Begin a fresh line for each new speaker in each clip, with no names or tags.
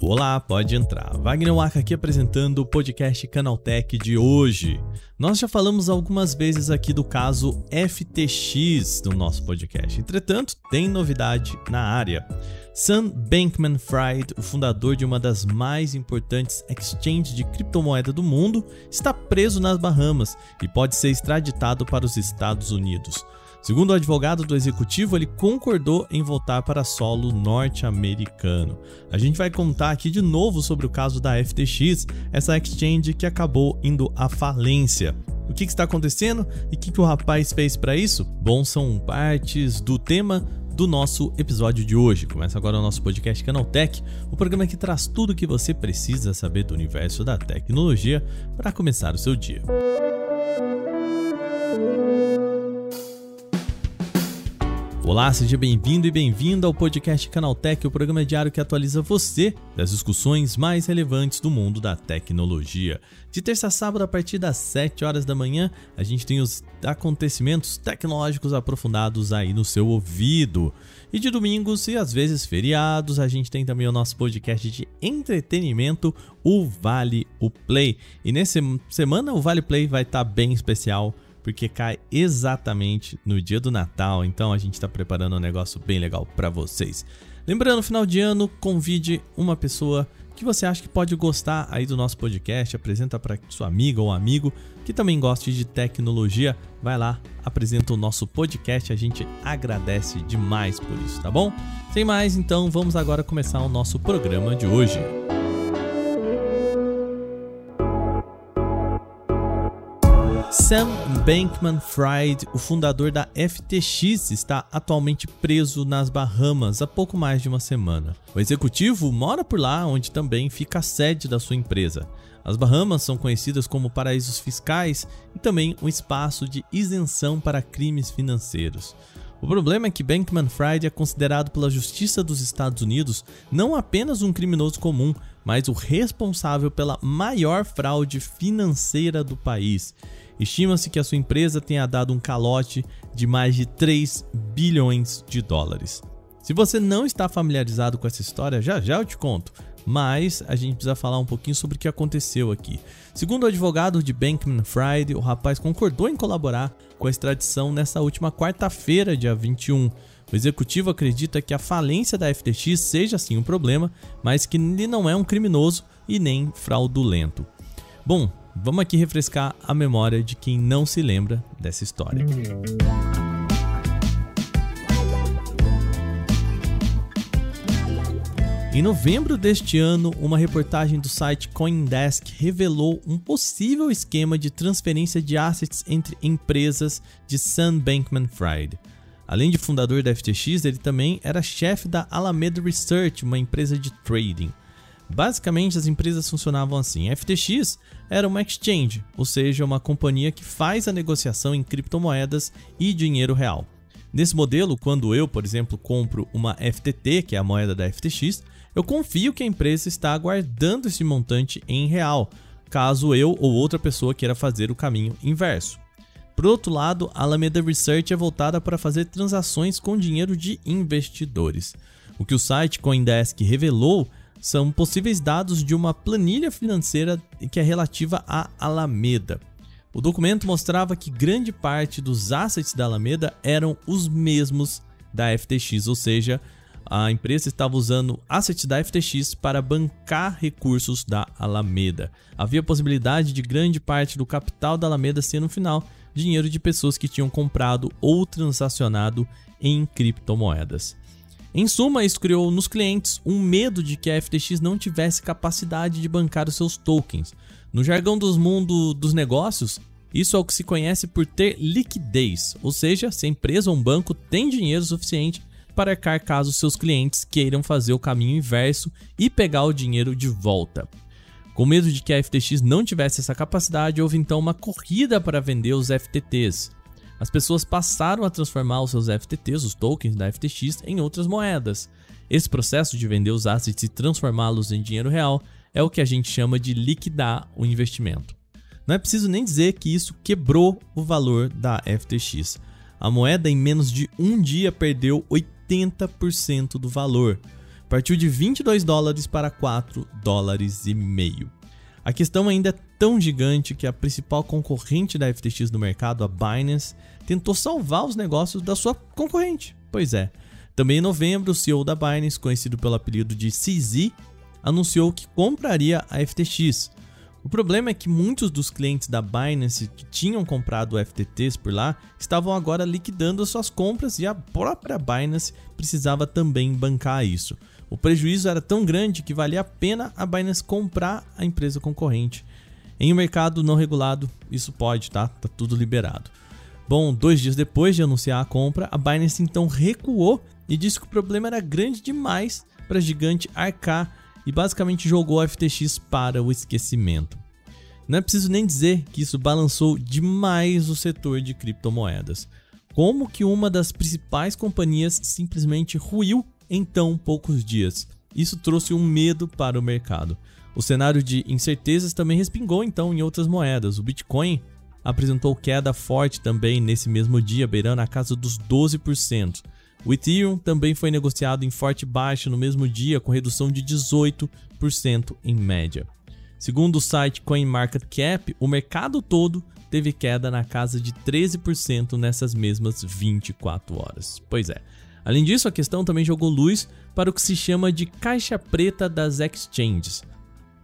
Olá, pode entrar. Wagner Waka aqui apresentando o podcast Canaltech de hoje. Nós já falamos algumas vezes aqui do caso FTX no nosso podcast. Entretanto, tem novidade na área. Sam Bankman-Fried, o fundador de uma das mais importantes exchanges de criptomoeda do mundo, está preso nas Bahamas e pode ser extraditado para os Estados Unidos. Segundo o advogado do executivo, ele concordou em voltar para solo norte-americano. A gente vai contar aqui de novo sobre o caso da FTX, essa exchange que acabou indo à falência. O que, que está acontecendo e o que, que o rapaz fez para isso? Bom, são partes do tema do nosso episódio de hoje. Começa agora o nosso podcast Canaltech, o programa que traz tudo o que você precisa saber do universo da tecnologia para começar o seu dia. Olá, seja bem-vindo e bem-vinda ao podcast Canaltech, o programa diário que atualiza você das discussões mais relevantes do mundo da tecnologia. De terça a sábado, a partir das 7 horas da manhã, a gente tem os acontecimentos tecnológicos aprofundados aí no seu ouvido. E de domingos e às vezes feriados, a gente tem também o nosso podcast de entretenimento, o Vale o Play. E nessa semana o Vale Play vai estar tá bem especial porque cai exatamente no dia do Natal, então a gente está preparando um negócio bem legal para vocês. Lembrando, final de ano, convide uma pessoa que você acha que pode gostar aí do nosso podcast, apresenta para sua amiga ou amigo que também goste de tecnologia, vai lá, apresenta o nosso podcast, a gente agradece demais por isso, tá bom? Sem mais, então vamos agora começar o nosso programa de hoje. Sam Bankman-Fried, o fundador da FTX, está atualmente preso nas Bahamas há pouco mais de uma semana. O executivo mora por lá, onde também fica a sede da sua empresa. As Bahamas são conhecidas como paraísos fiscais e também um espaço de isenção para crimes financeiros. O problema é que Bankman-Fried é considerado pela Justiça dos Estados Unidos não apenas um criminoso comum, mas o responsável pela maior fraude financeira do país. Estima-se que a sua empresa tenha dado um calote de mais de 3 bilhões de dólares. Se você não está familiarizado com essa história, já já eu te conto, mas a gente precisa falar um pouquinho sobre o que aconteceu aqui. Segundo o advogado de Bankman Fried, o rapaz concordou em colaborar com a extradição nessa última quarta-feira, dia 21. O executivo acredita que a falência da FTX seja sim um problema, mas que ele não é um criminoso e nem fraudulento. Bom, Vamos aqui refrescar a memória de quem não se lembra dessa história. Em novembro deste ano, uma reportagem do site CoinDesk revelou um possível esquema de transferência de assets entre empresas de Sam Bankman-Fried. Além de fundador da FTX, ele também era chefe da Alameda Research, uma empresa de trading. Basicamente, as empresas funcionavam assim. A FTX era uma exchange, ou seja, uma companhia que faz a negociação em criptomoedas e dinheiro real. Nesse modelo, quando eu, por exemplo, compro uma FTT, que é a moeda da FTX, eu confio que a empresa está guardando esse montante em real, caso eu ou outra pessoa queira fazer o caminho inverso. Por outro lado, a Alameda Research é voltada para fazer transações com dinheiro de investidores. O que o site CoinDesk revelou são possíveis dados de uma planilha financeira que é relativa à Alameda. O documento mostrava que grande parte dos assets da Alameda eram os mesmos da FTX, ou seja, a empresa estava usando assets da FTX para bancar recursos da Alameda. Havia possibilidade de grande parte do capital da Alameda ser no final dinheiro de pessoas que tinham comprado ou transacionado em criptomoedas. Em suma, isso criou nos clientes um medo de que a FTX não tivesse capacidade de bancar os seus tokens. No jargão dos mundo dos negócios, isso é o que se conhece por ter liquidez, ou seja, se a empresa ou um banco tem dinheiro suficiente para arcar caso seus clientes queiram fazer o caminho inverso e pegar o dinheiro de volta. Com medo de que a FTX não tivesse essa capacidade, houve então uma corrida para vender os FTTs as pessoas passaram a transformar os seus FTTs, os tokens da FTX, em outras moedas. Esse processo de vender os assets e transformá-los em dinheiro real é o que a gente chama de liquidar o investimento. Não é preciso nem dizer que isso quebrou o valor da FTX. A moeda em menos de um dia perdeu 80% do valor. Partiu de 22 dólares para 4 dólares e meio. A questão ainda é tão gigante que a principal concorrente da FTX no mercado, a Binance, tentou salvar os negócios da sua concorrente. Pois é. Também em novembro, o CEO da Binance, conhecido pelo apelido de CZ, anunciou que compraria a FTX. O problema é que muitos dos clientes da Binance que tinham comprado FTTs por lá estavam agora liquidando suas compras e a própria Binance precisava também bancar isso. O prejuízo era tão grande que valia a pena a Binance comprar a empresa concorrente. Em um mercado não regulado, isso pode, tá? Tá tudo liberado. Bom, dois dias depois de anunciar a compra, a Binance então recuou e disse que o problema era grande demais para a gigante arcar e basicamente jogou a FTX para o esquecimento. Não é preciso nem dizer que isso balançou demais o setor de criptomoedas. Como que uma das principais companhias simplesmente ruiu em tão poucos dias? Isso trouxe um medo para o mercado. O cenário de incertezas também respingou então em outras moedas. O Bitcoin apresentou queda forte também nesse mesmo dia, beirando a casa dos 12%. O Ethereum também foi negociado em forte baixa no mesmo dia, com redução de 18% em média. Segundo o site CoinMarketCap, o mercado todo teve queda na casa de 13% nessas mesmas 24 horas. Pois é. Além disso, a questão também jogou luz para o que se chama de caixa preta das exchanges.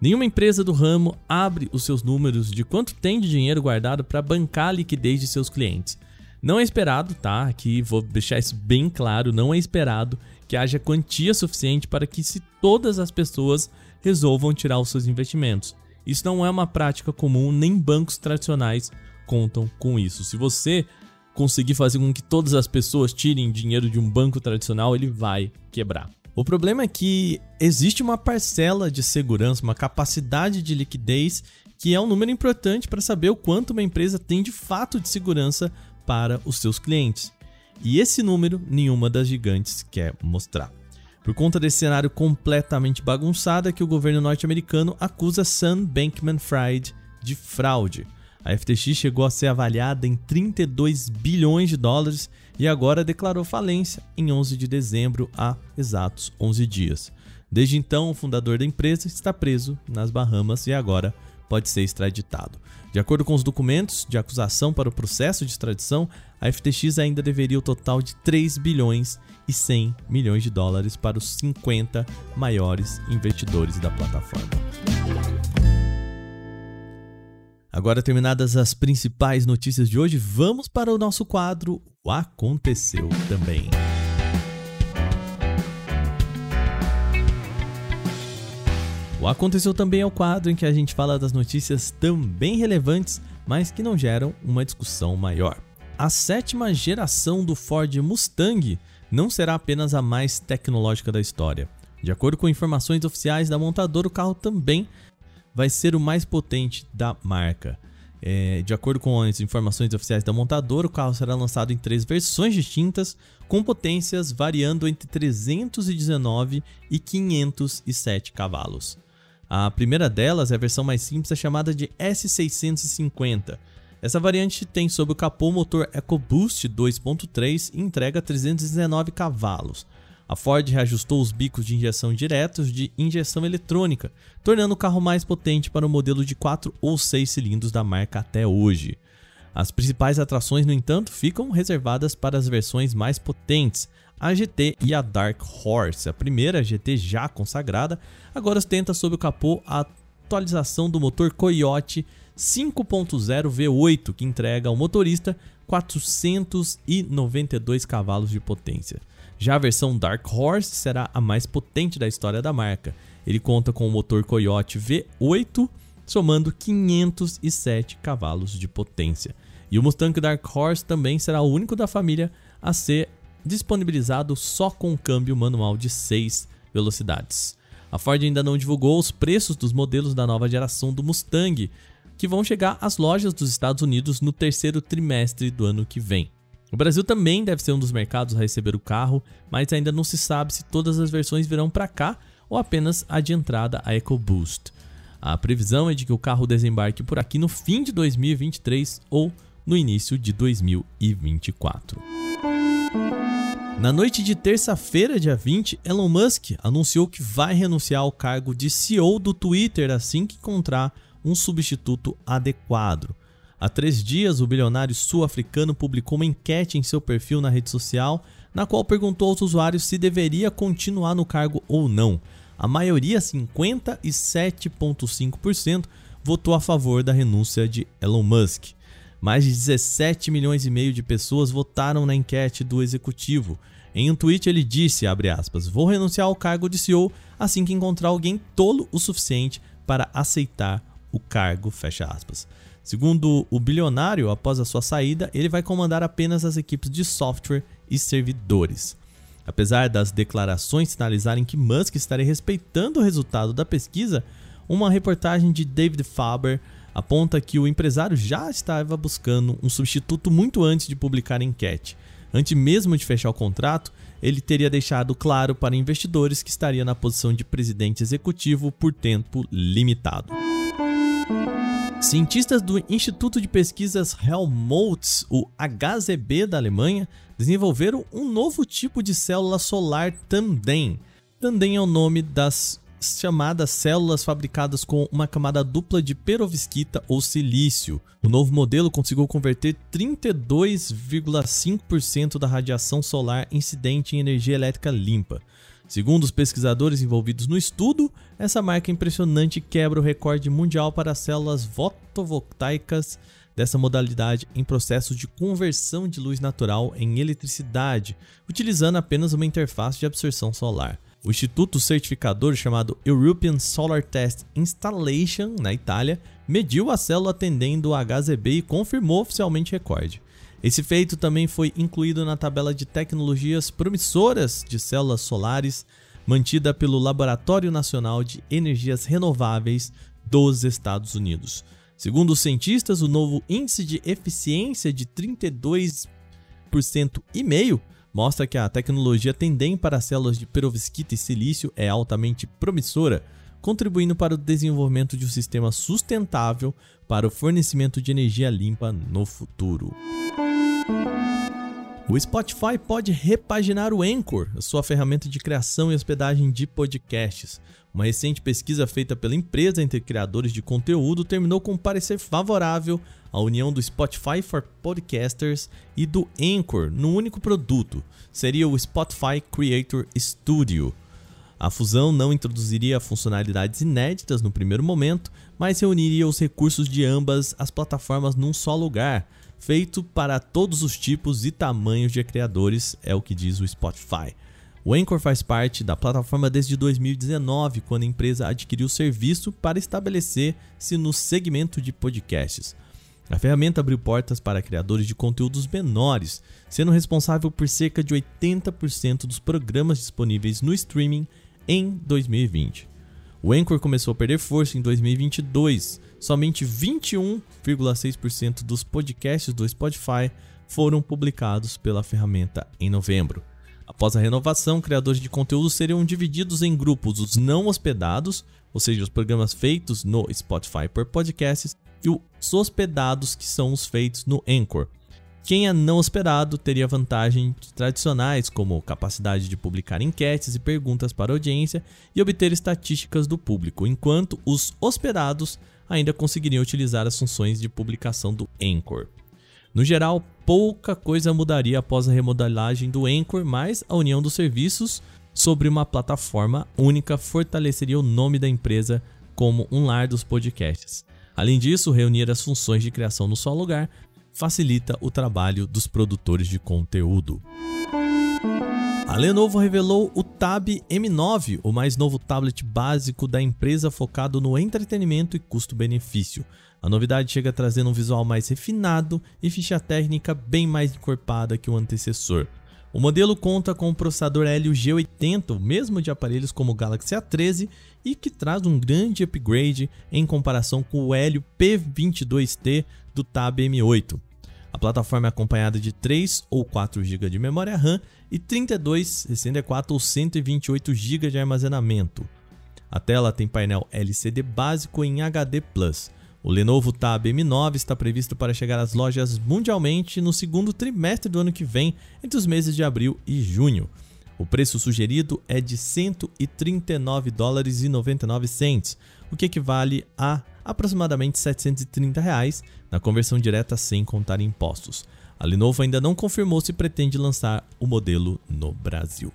Nenhuma empresa do ramo abre os seus números de quanto tem de dinheiro guardado para bancar a liquidez de seus clientes. Não é esperado, tá? Aqui vou deixar isso bem claro, não é esperado que haja quantia suficiente para que se todas as pessoas resolvam tirar os seus investimentos. Isso não é uma prática comum, nem bancos tradicionais contam com isso. Se você conseguir fazer com que todas as pessoas tirem dinheiro de um banco tradicional, ele vai quebrar. O problema é que existe uma parcela de segurança, uma capacidade de liquidez que é um número importante para saber o quanto uma empresa tem de fato de segurança para os seus clientes. E esse número nenhuma das gigantes quer mostrar. Por conta desse cenário completamente bagunçado é que o governo norte-americano acusa Sam Bankman-Fried de fraude. A FTX chegou a ser avaliada em 32 bilhões de dólares e agora declarou falência em 11 de dezembro, há exatos 11 dias. Desde então, o fundador da empresa está preso nas Bahamas e agora pode ser extraditado. De acordo com os documentos de acusação para o processo de extradição, a FTX ainda deveria o total de 3 bilhões e 100 milhões de dólares para os 50 maiores investidores da plataforma. Agora terminadas as principais notícias de hoje, vamos para o nosso quadro O Aconteceu Também. O Aconteceu Também é o quadro em que a gente fala das notícias também relevantes, mas que não geram uma discussão maior. A sétima geração do Ford Mustang não será apenas a mais tecnológica da história. De acordo com informações oficiais da montadora, o carro também vai ser o mais potente da marca. É, de acordo com as informações oficiais da montadora, o carro será lançado em três versões distintas, com potências variando entre 319 e 507 cavalos. A primeira delas, é a versão mais simples, é chamada de S650. Essa variante tem sob o capô motor EcoBoost 2.3 e entrega 319 cavalos. A Ford reajustou os bicos de injeção diretos de injeção eletrônica, tornando o carro mais potente para o modelo de 4 ou 6 cilindros da marca até hoje. As principais atrações, no entanto, ficam reservadas para as versões mais potentes, a GT e a Dark Horse. A primeira, a GT já consagrada, agora ostenta sob o capô a atualização do motor Coyote 5.0 V8, que entrega ao motorista 492 cavalos de potência. Já a versão Dark Horse será a mais potente da história da marca. Ele conta com o motor Coyote V8, somando 507 cavalos de potência. E o Mustang Dark Horse também será o único da família a ser disponibilizado só com câmbio manual de 6 velocidades. A Ford ainda não divulgou os preços dos modelos da nova geração do Mustang, que vão chegar às lojas dos Estados Unidos no terceiro trimestre do ano que vem. O Brasil também deve ser um dos mercados a receber o carro, mas ainda não se sabe se todas as versões virão para cá ou apenas a de entrada a EcoBoost. A previsão é de que o carro desembarque por aqui no fim de 2023 ou no início de 2024. Na noite de terça-feira, dia 20, Elon Musk anunciou que vai renunciar ao cargo de CEO do Twitter assim que encontrar um substituto adequado. Há três dias, o bilionário sul-africano publicou uma enquete em seu perfil na rede social, na qual perguntou aos usuários se deveria continuar no cargo ou não. A maioria, 57,5%, votou a favor da renúncia de Elon Musk. Mais de 17 milhões e meio de pessoas votaram na enquete do executivo. Em um tweet ele disse, aspas, vou renunciar ao cargo de CEO assim que encontrar alguém tolo o suficiente para aceitar o cargo, fecha aspas. Segundo o bilionário, após a sua saída, ele vai comandar apenas as equipes de software e servidores. Apesar das declarações sinalizarem que Musk estaria respeitando o resultado da pesquisa, uma reportagem de David Faber aponta que o empresário já estava buscando um substituto muito antes de publicar a enquete. Antes mesmo de fechar o contrato, ele teria deixado claro para investidores que estaria na posição de presidente executivo por tempo limitado. Cientistas do Instituto de Pesquisas Helmholtz, o HZB da Alemanha, desenvolveram um novo tipo de célula solar Tandem. Tandem é o nome das chamadas células fabricadas com uma camada dupla de perovskita ou silício. O novo modelo conseguiu converter 32,5% da radiação solar incidente em energia elétrica limpa. Segundo os pesquisadores envolvidos no estudo, essa marca impressionante quebra o recorde mundial para células fotovoltaicas dessa modalidade em processo de conversão de luz natural em eletricidade, utilizando apenas uma interface de absorção solar. O instituto certificador chamado European Solar Test Installation, na Itália, mediu a célula atendendo o HZB e confirmou oficialmente o recorde. Esse feito também foi incluído na tabela de tecnologias promissoras de células solares mantida pelo Laboratório Nacional de Energias Renováveis dos Estados Unidos. Segundo os cientistas, o novo índice de eficiência de 32% e meio mostra que a tecnologia Tendem para células de perovskita e silício é altamente promissora, contribuindo para o desenvolvimento de um sistema sustentável para o fornecimento de energia limpa no futuro. O Spotify pode repaginar o Anchor, sua ferramenta de criação e hospedagem de podcasts. Uma recente pesquisa feita pela empresa entre criadores de conteúdo terminou com um parecer favorável à união do Spotify for Podcasters e do Anchor no único produto. Seria o Spotify Creator Studio. A fusão não introduziria funcionalidades inéditas no primeiro momento, mas reuniria os recursos de ambas as plataformas num só lugar feito para todos os tipos e tamanhos de criadores, é o que diz o Spotify. O Anchor faz parte da plataforma desde 2019, quando a empresa adquiriu o serviço para estabelecer-se no segmento de podcasts. A ferramenta abriu portas para criadores de conteúdos menores, sendo responsável por cerca de 80% dos programas disponíveis no streaming em 2020. O Anchor começou a perder força em 2022, somente 21,6% dos podcasts do Spotify foram publicados pela ferramenta em novembro. Após a renovação, criadores de conteúdo seriam divididos em grupos os não hospedados, ou seja, os programas feitos no Spotify por podcasts, e os hospedados, que são os feitos no Anchor. Quem é não hospedado teria vantagens tradicionais, como capacidade de publicar enquetes e perguntas para a audiência e obter estatísticas do público, enquanto os hospedados ainda conseguiriam utilizar as funções de publicação do Anchor. No geral, pouca coisa mudaria após a remodelagem do Anchor, mas a união dos serviços sobre uma plataforma única fortaleceria o nome da empresa como um lar dos podcasts. Além disso, reunir as funções de criação no só lugar facilita o trabalho dos produtores de conteúdo. A Lenovo revelou o Tab M9, o mais novo tablet básico da empresa focado no entretenimento e custo-benefício. A novidade chega trazendo um visual mais refinado e ficha técnica bem mais encorpada que o antecessor. O modelo conta com o processador Helio G80, o mesmo de aparelhos como o Galaxy A13, e que traz um grande upgrade em comparação com o Helio P22T do Tab M8. A plataforma é acompanhada de 3 ou 4 GB de memória RAM e 32, 64 ou 128 GB de armazenamento. A tela tem painel LCD básico em HD+. O Lenovo Tab M9 está previsto para chegar às lojas mundialmente no segundo trimestre do ano que vem, entre os meses de abril e junho. O preço sugerido é de 139 dólares e 99 cents, o que equivale a aproximadamente 730 reais na conversão direta sem contar impostos. A Lenovo ainda não confirmou se pretende lançar o modelo no Brasil.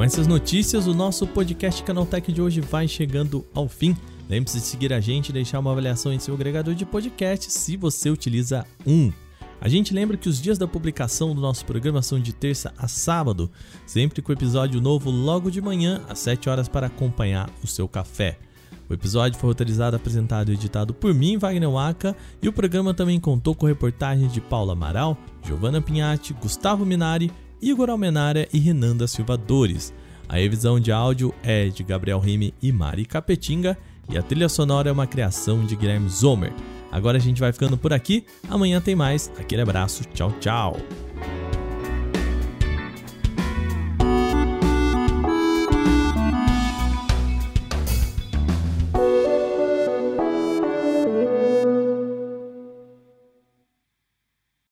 Com essas notícias, o nosso podcast Canaltech de hoje vai chegando ao fim. Lembre-se de seguir a gente e deixar uma avaliação em seu agregador de podcast se você utiliza um. A gente lembra que os dias da publicação do nosso programa são de terça a sábado, sempre com episódio novo logo de manhã, às 7 horas, para acompanhar o seu café. O episódio foi roteirizado, apresentado e editado por mim, Wagner Waka, e o programa também contou com reportagens de Paula Amaral, Giovanna Pinhatti, Gustavo Minari, Igor Almenara e Renanda Silva Dores. A revisão de áudio é de Gabriel Rime e Mari Capetinga, e a trilha sonora é uma criação de Guilherme Zomer. Agora a gente vai ficando por aqui. Amanhã tem mais. Aquele abraço. Tchau, tchau.